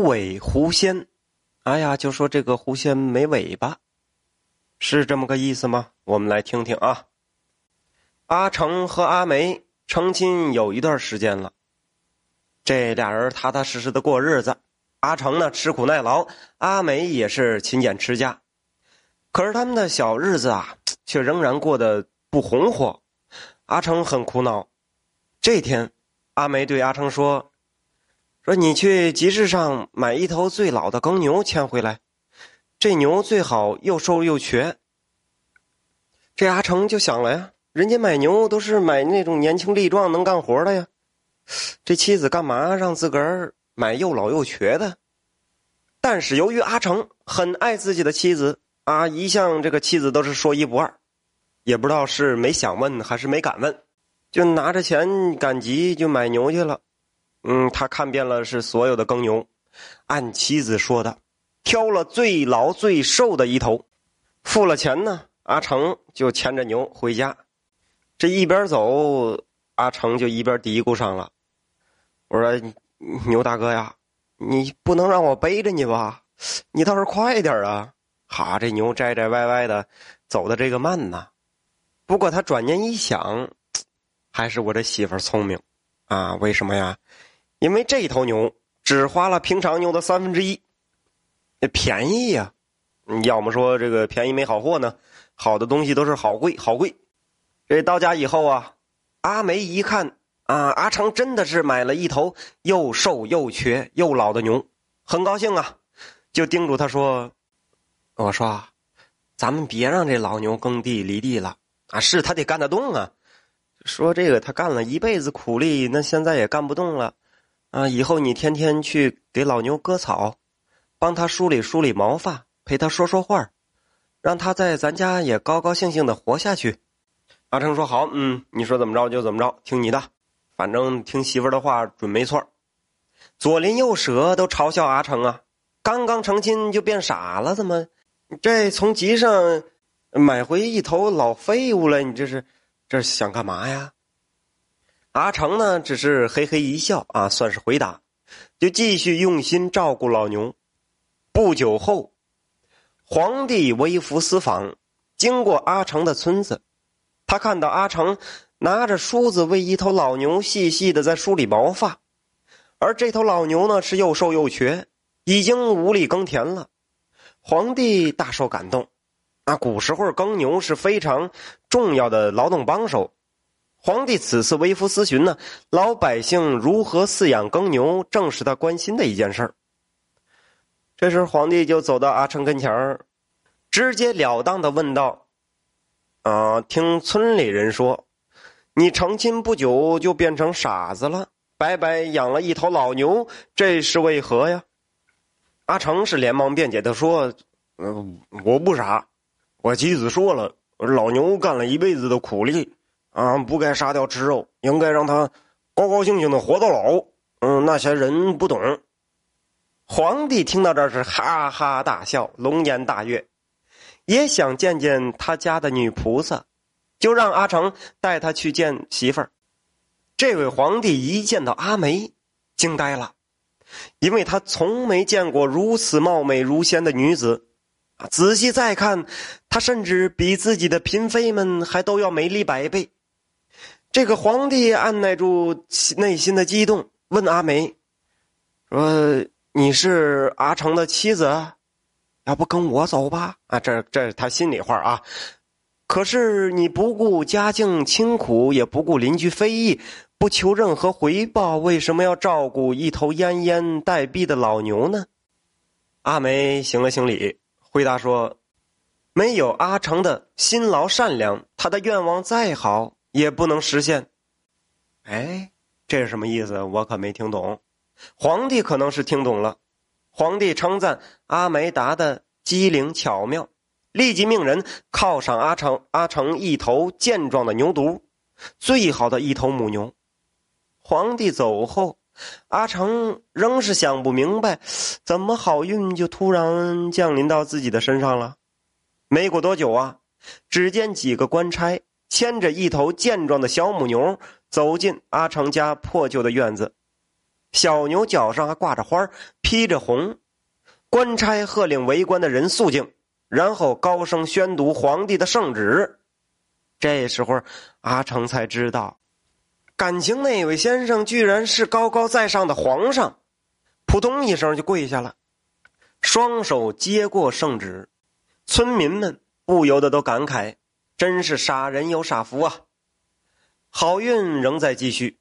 尾狐仙，哎呀，就说这个狐仙没尾巴，是这么个意思吗？我们来听听啊。阿成和阿梅成亲有一段时间了，这俩人踏踏实实的过日子。阿成呢吃苦耐劳，阿梅也是勤俭持家，可是他们的小日子啊，却仍然过得不红火。阿成很苦恼。这天，阿梅对阿成说：“说你去集市上买一头最老的耕牛牵回来，这牛最好又瘦又瘸。”这阿成就想了呀，人家买牛都是买那种年轻力壮、能干活的呀，这妻子干嘛让自个儿？买又老又瘸的，但是由于阿成很爱自己的妻子啊，一向这个妻子都是说一不二，也不知道是没想问还是没敢问，就拿着钱赶集就买牛去了。嗯，他看遍了是所有的耕牛，按妻子说的，挑了最老最瘦的一头，付了钱呢，阿成就牵着牛回家。这一边走，阿成就一边嘀咕上了：“我说。”牛大哥呀，你不能让我背着你吧？你倒是快点啊！哈，这牛拽拽歪歪的，走的这个慢呐。不过他转念一想，还是我这媳妇聪明啊！为什么呀？因为这头牛只花了平常牛的三分之一，便宜呀！要么说这个便宜没好货呢，好的东西都是好贵好贵。这到家以后啊，阿梅一看。啊，阿成真的是买了一头又瘦又瘸又老的牛，很高兴啊，就叮嘱他说：“我说，咱们别让这老牛耕地犁地了啊，是他得干得动啊。说这个他干了一辈子苦力，那现在也干不动了啊。以后你天天去给老牛割草，帮他梳理梳理毛发，陪他说说话，让他在咱家也高高兴兴的活下去。”阿成说：“好，嗯，你说怎么着就怎么着，听你的。”反正听媳妇的话准没错左邻右舍都嘲笑阿成啊，刚刚成亲就变傻了，怎么这从集上买回一头老废物了？你这是这是想干嘛呀？阿成呢，只是嘿嘿一笑啊，算是回答，就继续用心照顾老牛。不久后，皇帝微服私访，经过阿成的村子，他看到阿成。拿着梳子为一头老牛细细的在梳理毛发，而这头老牛呢是又瘦又瘸，已经无力耕田了。皇帝大受感动，啊，古时候耕牛是非常重要的劳动帮手。皇帝此次微服私询呢，老百姓如何饲养耕牛，正是他关心的一件事儿。这时，皇帝就走到阿成跟前儿，直截了当的问道：“啊，听村里人说。”你成亲不久就变成傻子了，白白养了一头老牛，这是为何呀？阿成是连忙辩解的说：“嗯，我不傻，我妻子说了，老牛干了一辈子的苦力，啊，不该杀掉吃肉，应该让他高高兴兴的活到老。嗯，那些人不懂。”皇帝听到这是哈哈大笑，龙颜大悦，也想见见他家的女菩萨。就让阿成带他去见媳妇儿。这位皇帝一见到阿梅，惊呆了，因为他从没见过如此貌美如仙的女子。仔细再看，她甚至比自己的嫔妃们还都要美丽百倍。这个皇帝按耐住内心的激动，问阿梅：“说你是阿成的妻子，要不跟我走吧？”啊，这这是他心里话啊。可是你不顾家境清苦，也不顾邻居非议，不求任何回报，为什么要照顾一头奄奄待毙的老牛呢？阿梅行了行礼，回答说：“没有阿成的辛劳善良，他的愿望再好也不能实现。”哎，这是什么意思？我可没听懂。皇帝可能是听懂了，皇帝称赞阿梅达的机灵巧妙。立即命人犒赏阿成阿成一头健壮的牛犊，最好的一头母牛。皇帝走后，阿成仍是想不明白，怎么好运就突然降临到自己的身上了。没过多久啊，只见几个官差牵着一头健壮的小母牛走进阿成家破旧的院子。小牛脚上还挂着花，披着红。官差喝令围观的人肃静，然后高声宣读皇帝的圣旨。这时候，阿成才知道，感情那位先生居然是高高在上的皇上，扑通一声就跪下了，双手接过圣旨。村民们不由得都感慨：“真是傻人有傻福啊！”好运仍在继续。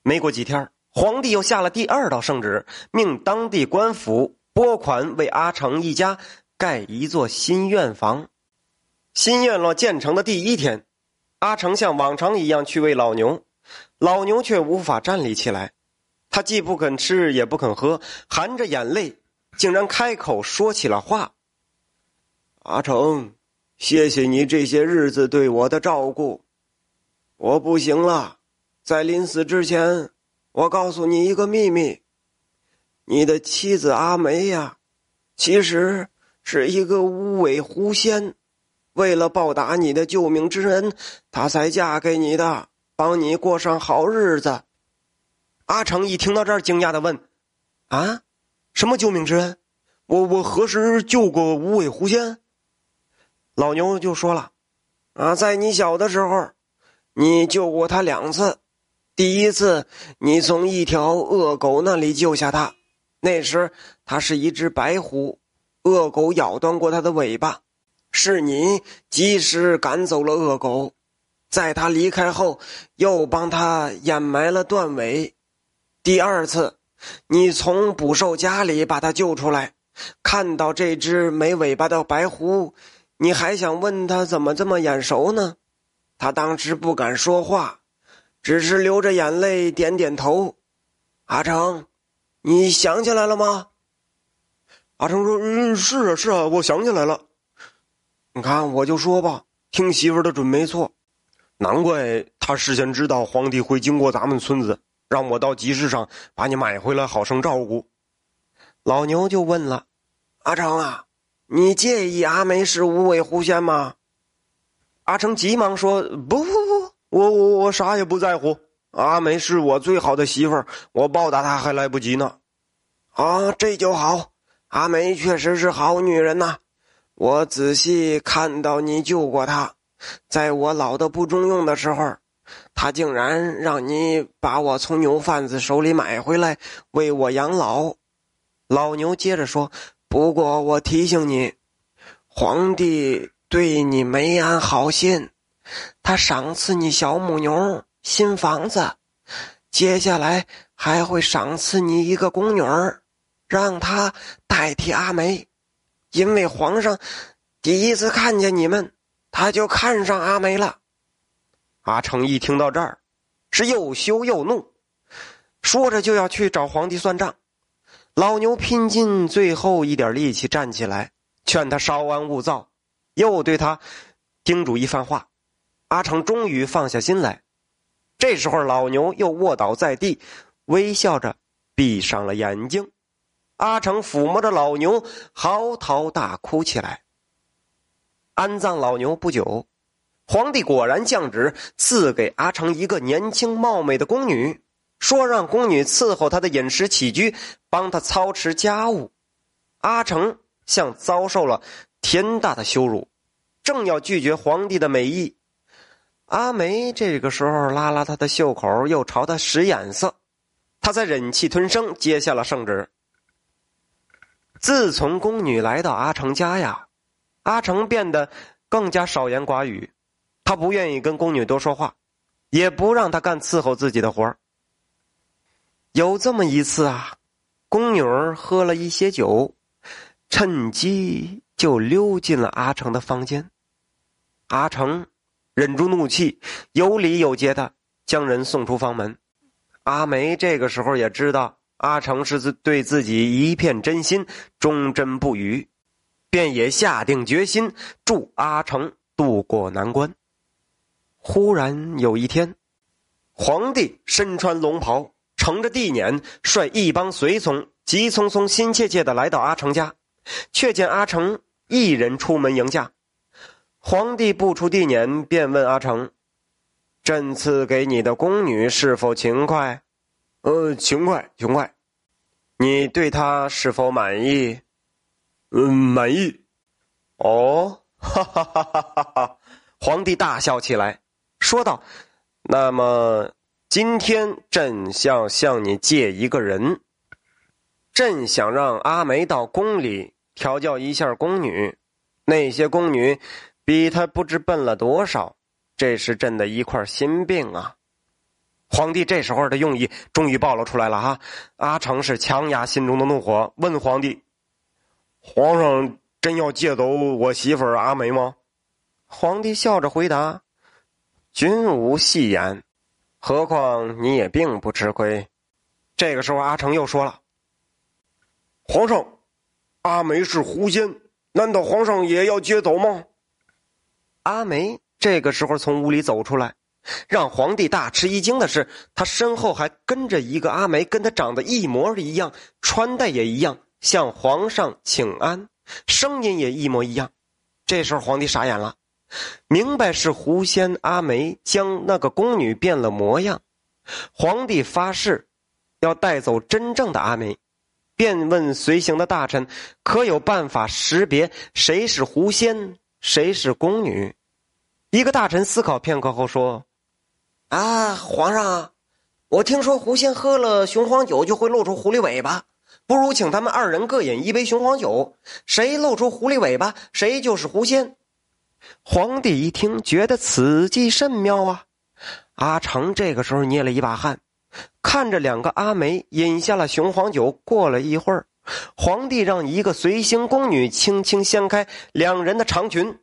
没过几天，皇帝又下了第二道圣旨，命当地官府拨款为阿成一家盖一座新院房。新院落建成的第一天。阿成像往常一样去喂老牛，老牛却无法站立起来。他既不肯吃，也不肯喝，含着眼泪，竟然开口说起了话：“阿成，谢谢你这些日子对我的照顾，我不行了。在临死之前，我告诉你一个秘密：你的妻子阿梅呀，其实是一个无尾狐仙。”为了报答你的救命之恩，她才嫁给你的，帮你过上好日子。阿成一听到这儿，惊讶的问：“啊，什么救命之恩？我我何时救过无尾狐仙？”老牛就说了：“啊，在你小的时候，你救过他两次。第一次，你从一条恶狗那里救下他，那时他是一只白狐，恶狗咬断过他的尾巴。”是你及时赶走了恶狗，在他离开后，又帮他掩埋了断尾。第二次，你从捕兽夹里把他救出来，看到这只没尾巴的白狐，你还想问他怎么这么眼熟呢？他当时不敢说话，只是流着眼泪点点头。阿成，你想起来了吗？阿成说：“嗯，是啊，是啊，我想起来了。”你看，我就说吧，听媳妇的准没错，难怪他事先知道皇帝会经过咱们村子，让我到集市上把你买回来，好生照顾。老牛就问了：“阿成啊，你介意阿梅是无尾狐仙吗？”阿成急忙说：“不不不，我我我啥也不在乎。阿梅是我最好的媳妇儿，我报答她还来不及呢。”啊，这就好，阿梅确实是好女人呐。我仔细看到你救过她，在我老的不中用的时候，她竟然让你把我从牛贩子手里买回来，为我养老。老牛接着说：“不过我提醒你，皇帝对你没安好心，他赏赐你小母牛、新房子，接下来还会赏赐你一个宫女儿，让她代替阿梅。”因为皇上第一次看见你们，他就看上阿梅了。阿成一听到这儿，是又羞又怒，说着就要去找皇帝算账。老牛拼尽最后一点力气站起来，劝他稍安勿躁，又对他叮嘱一番话。阿成终于放下心来。这时候，老牛又卧倒在地，微笑着闭上了眼睛。阿成抚摸着老牛，嚎啕大哭起来。安葬老牛不久，皇帝果然降旨赐给阿成一个年轻貌美的宫女，说让宫女伺候他的饮食起居，帮他操持家务。阿成像遭受了天大的羞辱，正要拒绝皇帝的美意，阿梅这个时候拉拉他的袖口，又朝他使眼色，他才忍气吞声接下了圣旨。自从宫女来到阿成家呀，阿成变得更加少言寡语。他不愿意跟宫女多说话，也不让她干伺候自己的活有这么一次啊，宫女儿喝了一些酒，趁机就溜进了阿成的房间。阿成忍住怒气，有礼有节的将人送出房门。阿梅这个时候也知道。阿成是对自己一片真心，忠贞不渝，便也下定决心助阿成渡过难关。忽然有一天，皇帝身穿龙袍，乘着地辇，率一帮随从急匆匆、心切切的来到阿成家，却见阿成一人出门迎驾。皇帝不出地辇，便问阿成：“朕赐给你的宫女是否勤快？”呃，勤快，勤快。你对她是否满意？嗯，满意。哦，哈哈哈哈哈哈！皇帝大笑起来，说道：“那么今天朕想向你借一个人，朕想让阿梅到宫里调教一下宫女。那些宫女比她不知笨了多少，这是朕的一块心病啊。”皇帝这时候的用意终于暴露出来了哈！阿成是强压心中的怒火，问皇帝：“皇上真要借走我媳妇儿阿梅吗？”皇帝笑着回答：“君无戏言，何况你也并不吃亏。”这个时候，阿成又说了：“皇上，阿梅是狐仙，难道皇上也要接走吗？”阿梅这个时候从屋里走出来。让皇帝大吃一惊的是，他身后还跟着一个阿梅，跟他长得一模一样，穿戴也一样，向皇上请安，声音也一模一样。这时候皇帝傻眼了，明白是狐仙阿梅将那个宫女变了模样。皇帝发誓要带走真正的阿梅，便问随行的大臣：“可有办法识别谁是狐仙，谁是宫女？”一个大臣思考片刻后说。啊，皇上，我听说狐仙喝了雄黄酒就会露出狐狸尾巴，不如请他们二人各饮一杯雄黄酒，谁露出狐狸尾巴，谁就是狐仙。皇帝一听，觉得此计甚妙啊！阿成这个时候捏了一把汗，看着两个阿梅饮下了雄黄酒。过了一会儿，皇帝让一个随行宫女轻轻掀开两人的长裙。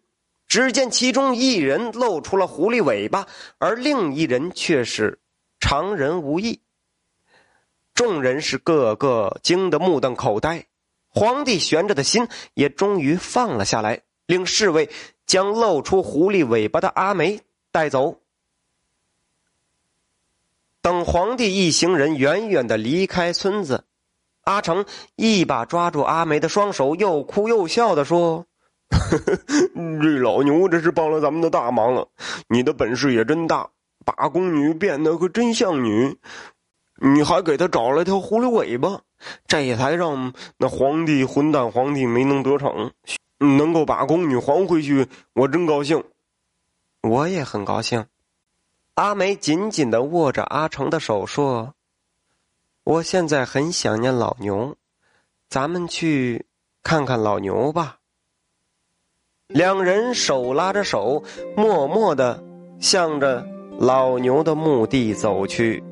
只见其中一人露出了狐狸尾巴，而另一人却是常人无异。众人是个个惊得目瞪口呆，皇帝悬着的心也终于放了下来，令侍卫将露出狐狸尾巴的阿梅带走。等皇帝一行人远远的离开村子，阿成一把抓住阿梅的双手，又哭又笑的说。这老牛这是帮了咱们的大忙了，你的本事也真大，把宫女变得可真像女，你还给他找了条狐狸尾巴，这才让那皇帝混蛋皇帝没能得逞，能够把宫女还回去，我真高兴，我也很高兴。阿梅紧紧的握着阿成的手说：“我现在很想念老牛，咱们去看看老牛吧。”两人手拉着手，默默的向着老牛的墓地走去。